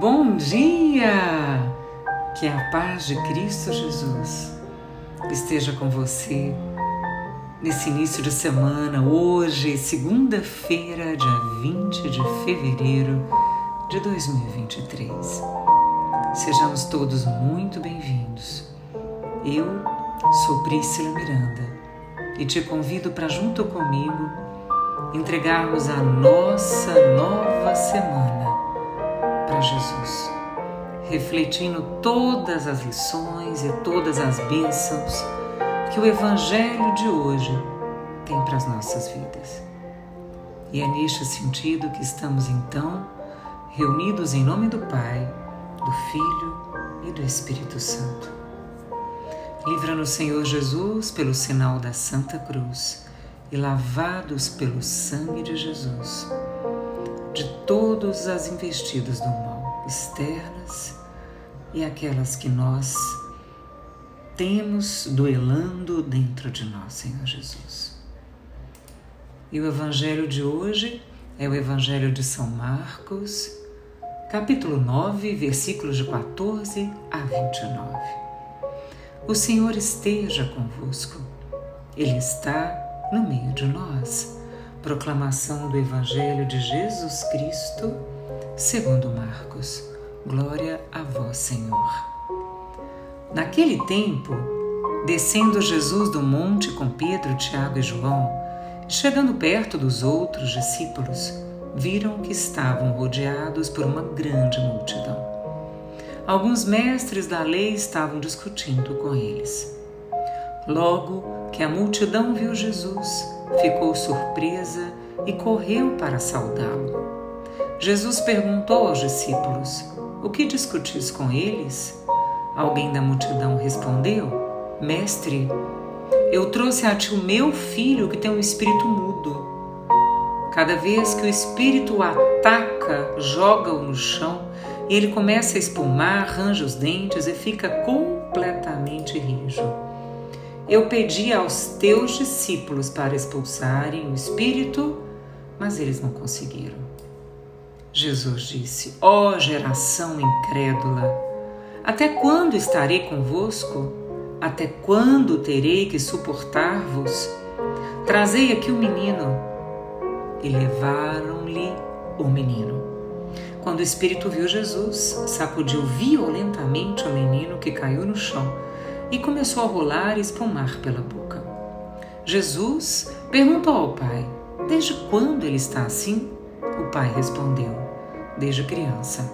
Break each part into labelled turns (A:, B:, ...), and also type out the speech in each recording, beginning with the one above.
A: Bom dia! Que a paz de Cristo Jesus esteja com você nesse início de semana, hoje, segunda-feira, dia 20 de fevereiro de 2023. Sejamos todos muito bem-vindos. Eu sou Priscila Miranda e te convido para, junto comigo, entregarmos a nossa nova semana refletindo todas as lições e todas as bênçãos que o Evangelho de hoje tem para as nossas vidas. E é neste sentido que estamos então reunidos em nome do Pai, do Filho e do Espírito Santo. Livra-nos, Senhor Jesus, pelo sinal da Santa Cruz e lavados pelo sangue de Jesus de todas as investidas do mal, externas e aquelas que nós temos duelando dentro de nós, Senhor Jesus. E o Evangelho de hoje é o Evangelho de São Marcos, capítulo 9, versículos de 14 a 29. O Senhor esteja convosco, Ele está no meio de nós. Proclamação do Evangelho de Jesus Cristo, segundo Marcos. Glória a vós, Senhor. Naquele tempo, descendo Jesus do monte com Pedro, Tiago e João, chegando perto dos outros discípulos, viram que estavam rodeados por uma grande multidão. Alguns mestres da lei estavam discutindo com eles. Logo que a multidão viu Jesus, ficou surpresa e correu para saudá-lo. Jesus perguntou aos discípulos: O que discutis com eles? Alguém da multidão respondeu: Mestre, eu trouxe a ti o meu filho que tem um espírito mudo. Cada vez que o espírito o ataca, joga-o no chão e ele começa a espumar, arranja os dentes e fica completamente rijo. Eu pedi aos teus discípulos para expulsarem o espírito, mas eles não conseguiram. Jesus disse: Ó oh, geração incrédula, até quando estarei convosco? Até quando terei que suportar-vos? Trazei aqui o menino. E levaram-lhe o menino. Quando o espírito viu Jesus, sacudiu violentamente o menino que caiu no chão e começou a rolar e espumar pela boca. Jesus perguntou ao pai: Desde quando ele está assim? O pai respondeu: Desde criança.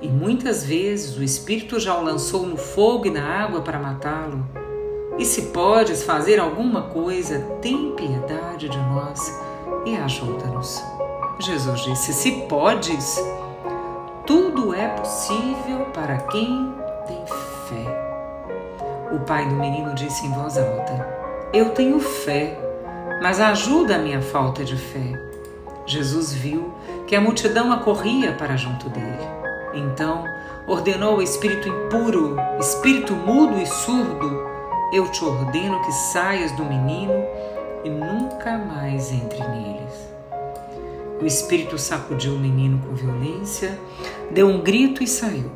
A: E muitas vezes o Espírito já o lançou no fogo e na água para matá-lo. E se podes fazer alguma coisa, tem piedade de nós e ajuda-nos. Jesus disse: Se podes, tudo é possível para quem tem fé. O pai do menino disse em voz alta: Eu tenho fé, mas ajuda a minha falta de fé. Jesus viu que a multidão acorria para junto dele. Então ordenou ao espírito impuro, espírito mudo e surdo: Eu te ordeno que saias do menino e nunca mais entre neles. O espírito sacudiu o menino com violência, deu um grito e saiu.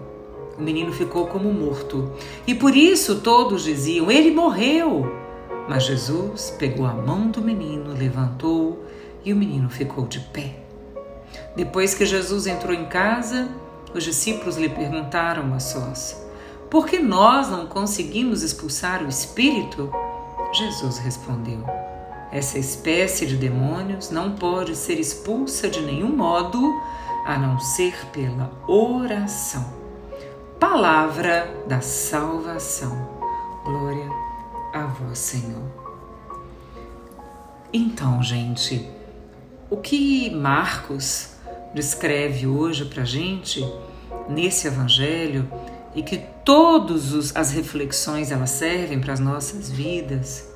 A: O menino ficou como morto. E por isso todos diziam: Ele morreu. Mas Jesus pegou a mão do menino, levantou e o menino ficou de pé. Depois que Jesus entrou em casa, os discípulos lhe perguntaram a sós: Por que nós não conseguimos expulsar o espírito? Jesus respondeu: Essa espécie de demônios não pode ser expulsa de nenhum modo a não ser pela oração palavra da salvação. Glória a vós, Senhor. Então, gente, o que Marcos descreve hoje para gente nesse evangelho e que todas as reflexões elas servem para as nossas vidas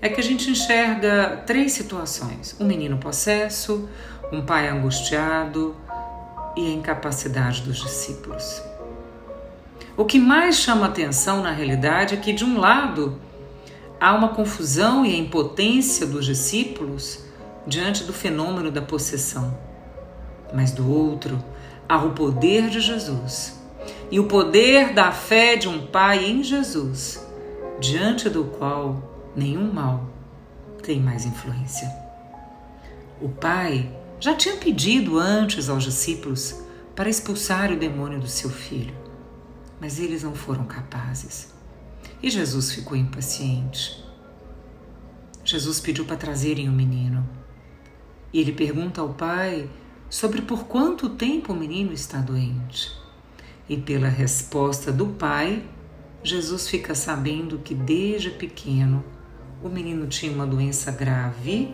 A: é que a gente enxerga três situações: um menino possesso, um pai angustiado e a incapacidade dos discípulos. O que mais chama atenção na realidade é que, de um lado, há uma confusão e a impotência dos discípulos diante do fenômeno da possessão, mas do outro, há o poder de Jesus e o poder da fé de um Pai em Jesus, diante do qual nenhum mal tem mais influência. O Pai já tinha pedido antes aos discípulos para expulsar o demônio do seu filho, mas eles não foram capazes. E Jesus ficou impaciente. Jesus pediu para trazerem o menino. E ele pergunta ao pai sobre por quanto tempo o menino está doente. E pela resposta do pai, Jesus fica sabendo que desde pequeno o menino tinha uma doença grave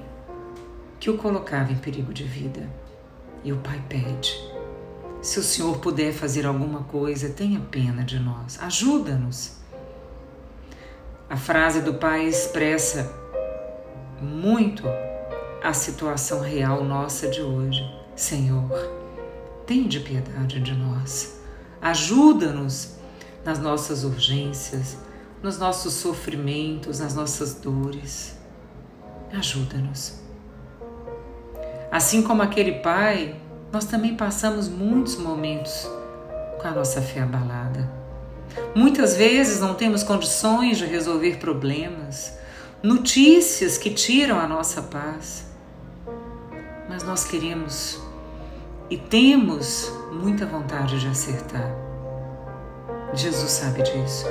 A: que o colocava em perigo de vida. E o pai pede: Se o Senhor puder fazer alguma coisa, tenha pena de nós, ajuda-nos. A frase do pai expressa muito a situação real nossa de hoje. Senhor, de piedade de nós. Ajuda-nos nas nossas urgências, nos nossos sofrimentos, nas nossas dores. Ajuda-nos. Assim como aquele pai, nós também passamos muitos momentos com a nossa fé abalada. Muitas vezes não temos condições de resolver problemas, notícias que tiram a nossa paz. Mas nós queremos e temos muita vontade de acertar. Jesus sabe disso.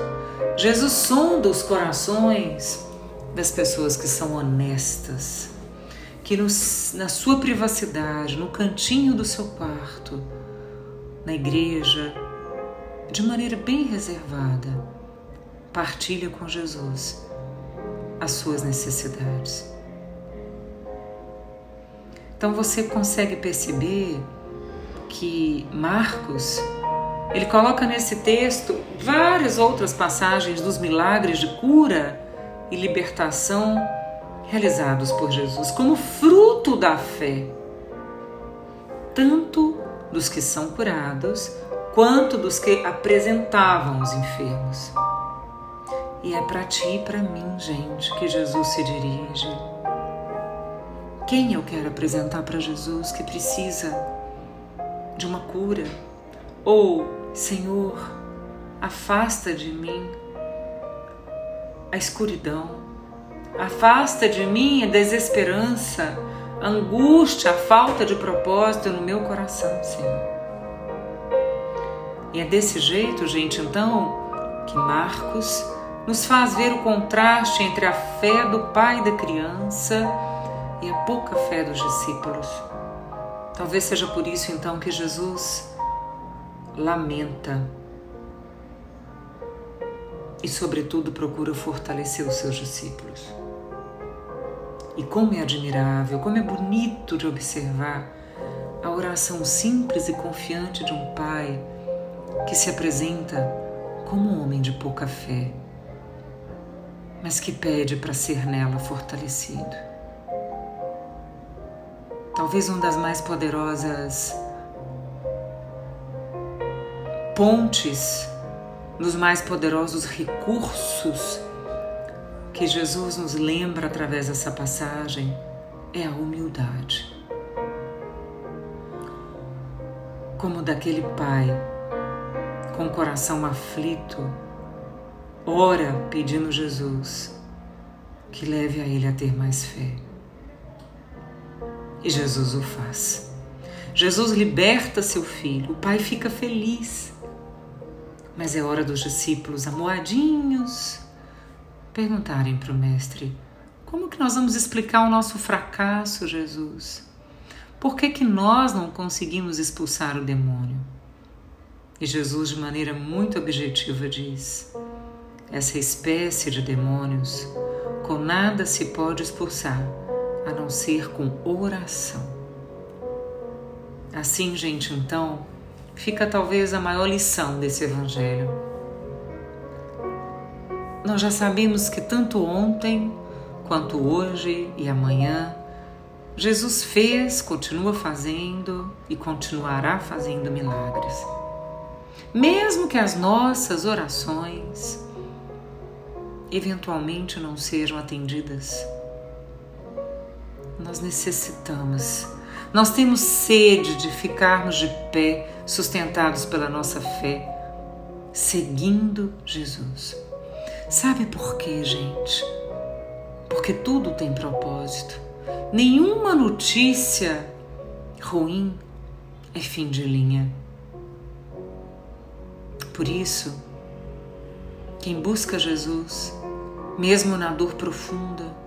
A: Jesus sonda os corações das pessoas que são honestas, que no, na sua privacidade, no cantinho do seu quarto, na igreja, de maneira bem reservada, partilha com Jesus as suas necessidades. Então você consegue perceber que Marcos ele coloca nesse texto várias outras passagens dos milagres de cura e libertação realizados por Jesus como fruto da fé, tanto dos que são curados quanto dos que apresentavam os enfermos. E é para ti e para mim, gente, que Jesus se dirige. Quem eu quero apresentar para Jesus que precisa de uma cura? Ou, Senhor, afasta de mim a escuridão, afasta de mim a desesperança, a angústia, a falta de propósito no meu coração, Senhor. E é desse jeito, gente, então, que Marcos nos faz ver o contraste entre a fé do pai da criança e a pouca fé dos discípulos. Talvez seja por isso então que Jesus lamenta e, sobretudo, procura fortalecer os seus discípulos. E como é admirável, como é bonito de observar a oração simples e confiante de um pai que se apresenta como um homem de pouca fé mas que pede para ser nela fortalecido. Talvez uma das mais poderosas pontes, dos mais poderosos recursos que Jesus nos lembra através dessa passagem é a humildade. Como daquele pai com o coração aflito ora pedindo Jesus que leve a ele a ter mais fé. E Jesus o faz. Jesus liberta seu filho, o pai fica feliz. Mas é hora dos discípulos amoadinhos perguntarem para o mestre: como que nós vamos explicar o nosso fracasso, Jesus? Por que, que nós não conseguimos expulsar o demônio? E Jesus, de maneira muito objetiva, diz: essa espécie de demônios, com nada se pode expulsar a não ser com oração. Assim, gente, então, fica talvez a maior lição desse Evangelho. Nós já sabemos que tanto ontem quanto hoje e amanhã, Jesus fez, continua fazendo e continuará fazendo milagres. Mesmo que as nossas orações, eventualmente não sejam atendidas. Nós necessitamos, nós temos sede de ficarmos de pé sustentados pela nossa fé, seguindo Jesus. Sabe por quê, gente? Porque tudo tem propósito. Nenhuma notícia ruim é fim de linha. Por isso, quem busca Jesus, mesmo na dor profunda,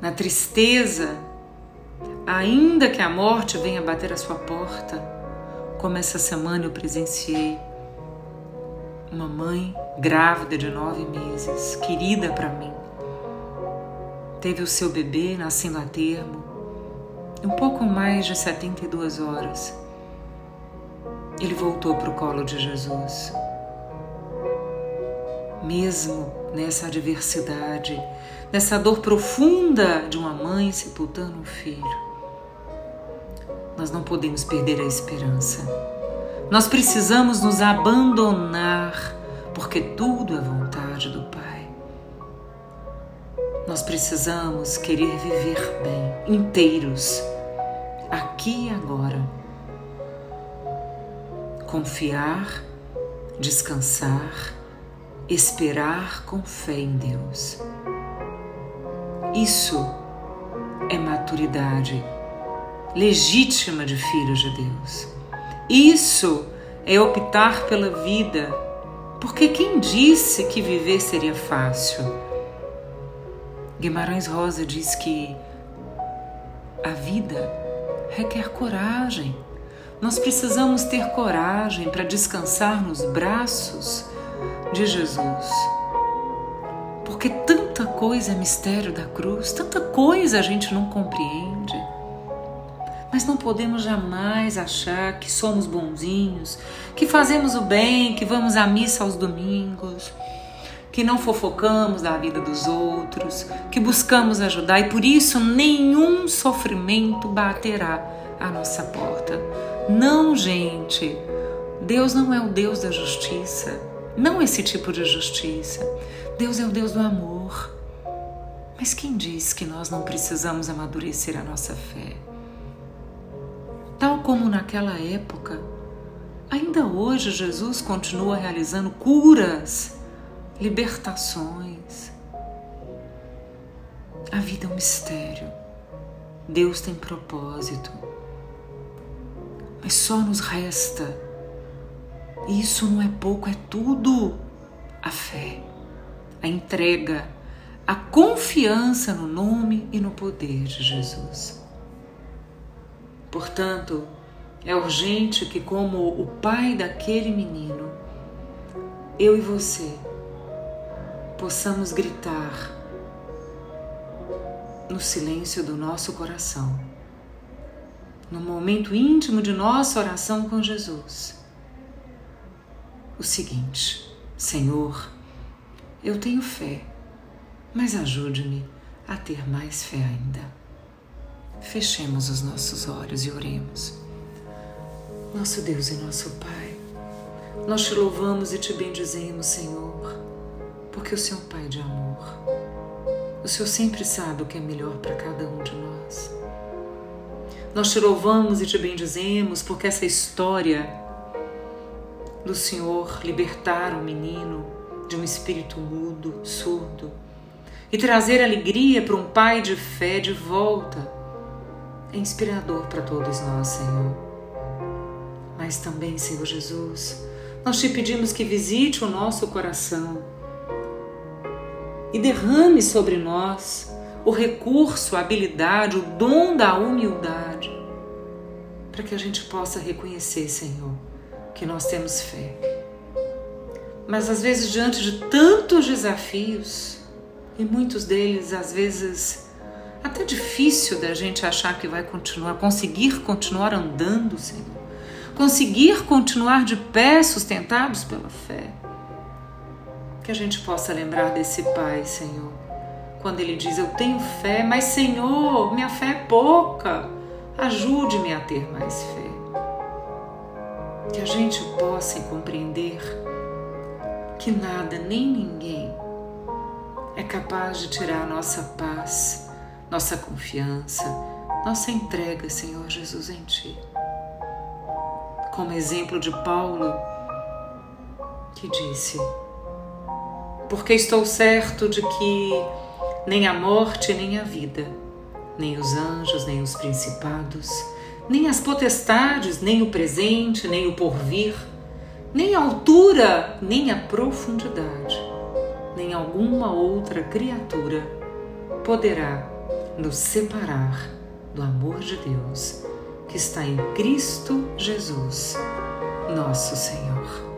A: na tristeza, ainda que a morte venha bater a sua porta, como essa semana eu presenciei uma mãe grávida de nove meses, querida para mim, teve o seu bebê nascendo a termo um pouco mais de 72 horas. Ele voltou para o colo de Jesus mesmo nessa adversidade, nessa dor profunda de uma mãe sepultando um filho. Nós não podemos perder a esperança. Nós precisamos nos abandonar, porque tudo é vontade do Pai. Nós precisamos querer viver bem, inteiros, aqui e agora. Confiar, descansar, esperar com fé em Deus. Isso é maturidade legítima de filhos de Deus. Isso é optar pela vida, porque quem disse que viver seria fácil? Guimarães Rosa diz que a vida requer coragem. Nós precisamos ter coragem para descansar nos braços de Jesus. Porque tanta coisa é mistério da cruz, tanta coisa a gente não compreende. Mas não podemos jamais achar que somos bonzinhos, que fazemos o bem, que vamos à missa aos domingos, que não fofocamos da vida dos outros, que buscamos ajudar e por isso nenhum sofrimento baterá à nossa porta. Não, gente. Deus não é o Deus da justiça. Não esse tipo de justiça. Deus é o Deus do amor. Mas quem diz que nós não precisamos amadurecer a nossa fé? Tal como naquela época, ainda hoje Jesus continua realizando curas, libertações. A vida é um mistério. Deus tem propósito. Mas só nos resta isso não é pouco, é tudo. A fé, a entrega, a confiança no nome e no poder de Jesus. Portanto, é urgente que, como o pai daquele menino, eu e você possamos gritar no silêncio do nosso coração, no momento íntimo de nossa oração com Jesus o seguinte: Senhor, eu tenho fé, mas ajude-me a ter mais fé ainda. Fechemos os nossos olhos e oremos. Nosso Deus e nosso Pai, nós te louvamos e te bendizemos, Senhor, porque o Senhor é um Pai de amor. O Senhor sempre sabe o que é melhor para cada um de nós. Nós te louvamos e te bendizemos porque essa história do Senhor libertar o menino de um espírito mudo, surdo, e trazer alegria para um pai de fé de volta. É inspirador para todos nós, Senhor. Mas também, Senhor Jesus, nós te pedimos que visite o nosso coração e derrame sobre nós o recurso, a habilidade, o dom da humildade, para que a gente possa reconhecer, Senhor, que nós temos fé. Mas às vezes, diante de tantos desafios, e muitos deles, às vezes, até difícil da gente achar que vai continuar, conseguir continuar andando, Senhor, conseguir continuar de pé, sustentados pela fé. Que a gente possa lembrar desse Pai, Senhor, quando ele diz: Eu tenho fé, mas Senhor, minha fé é pouca, ajude-me a ter mais fé. Que a gente possa compreender que nada nem ninguém é capaz de tirar nossa paz, nossa confiança, nossa entrega, Senhor Jesus, em Ti. como exemplo de Paulo, que disse: Porque estou certo de que nem a morte, nem a vida, nem os anjos, nem os principados, nem as potestades, nem o presente, nem o porvir, nem a altura, nem a profundidade, nem alguma outra criatura poderá nos separar do amor de Deus que está em Cristo Jesus, nosso Senhor.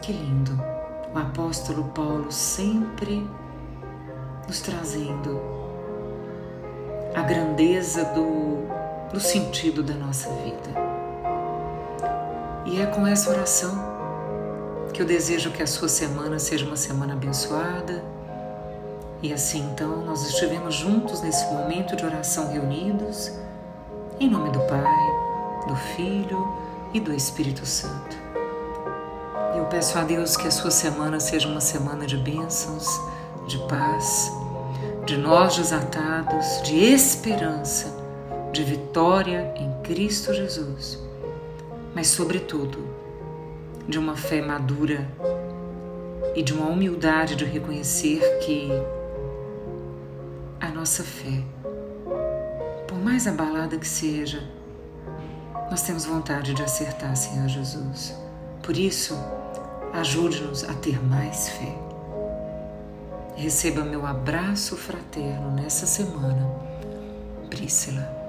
A: Que lindo! O apóstolo Paulo sempre nos trazendo a grandeza do, do sentido da nossa vida. E é com essa oração que eu desejo que a sua semana seja uma semana abençoada. E assim então nós estivemos juntos nesse momento de oração reunidos em nome do Pai, do Filho e do Espírito Santo. Eu peço a Deus que a sua semana seja uma semana de bênçãos, de paz, de nós desatados, de esperança, de vitória em Cristo Jesus, mas, sobretudo, de uma fé madura e de uma humildade de reconhecer que a nossa fé mais abalada que seja, nós temos vontade de acertar, Senhor Jesus. Por isso, ajude-nos a ter mais fé. Receba meu abraço fraterno nessa semana, Prícila.